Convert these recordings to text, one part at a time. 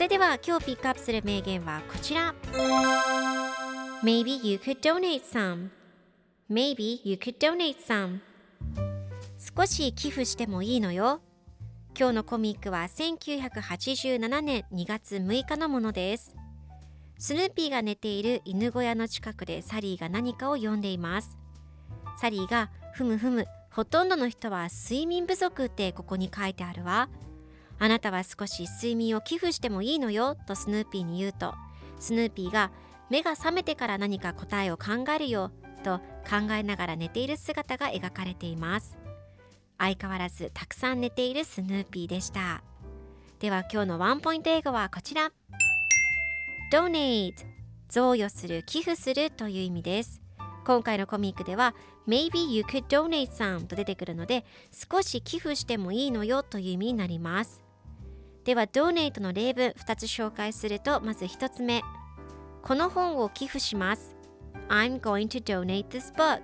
それでは今日ピックアップする名言はこちら。Maybe you could donate some. Maybe you could donate some. 少し寄付してもいいのよ。今日のコミックは1987年2月6日のものです。スヌーピーが寝ている犬小屋の近くでサリーが何かを読んでいます。サリーがふむふむほとんどの人は睡眠不足ってここに書いてあるわ。あなたは少し睡眠を寄付してもいいのよとスヌーピーに言うとスヌーピーが目が覚めてから何か答えを考えるよと考えながら寝ている姿が描かれています。相変わらずたくさん寝ているスヌーピーでした。では今日のワンポイント英語はこちら Donate 贈与する寄付するという意味です。今回のコミックでは Maybe you could donate some と出てくるので少し寄付してもいいのよという意味になります。では donate の例文2つ紹介するとまず1つ目この本を寄付します I'm going to donate this book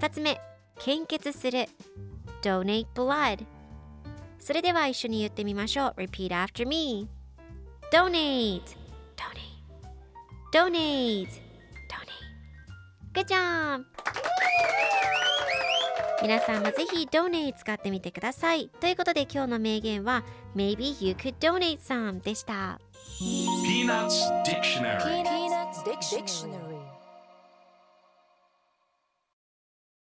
2つ目献血する donate blood それでは一緒に言ってみましょう repeat after me donate donate donate donate good job 皆さんもぜひ donate 使ってみてくださいということで今日の名言は maybe you could donate some でした Peanuts Dictionary Peanuts Dictionary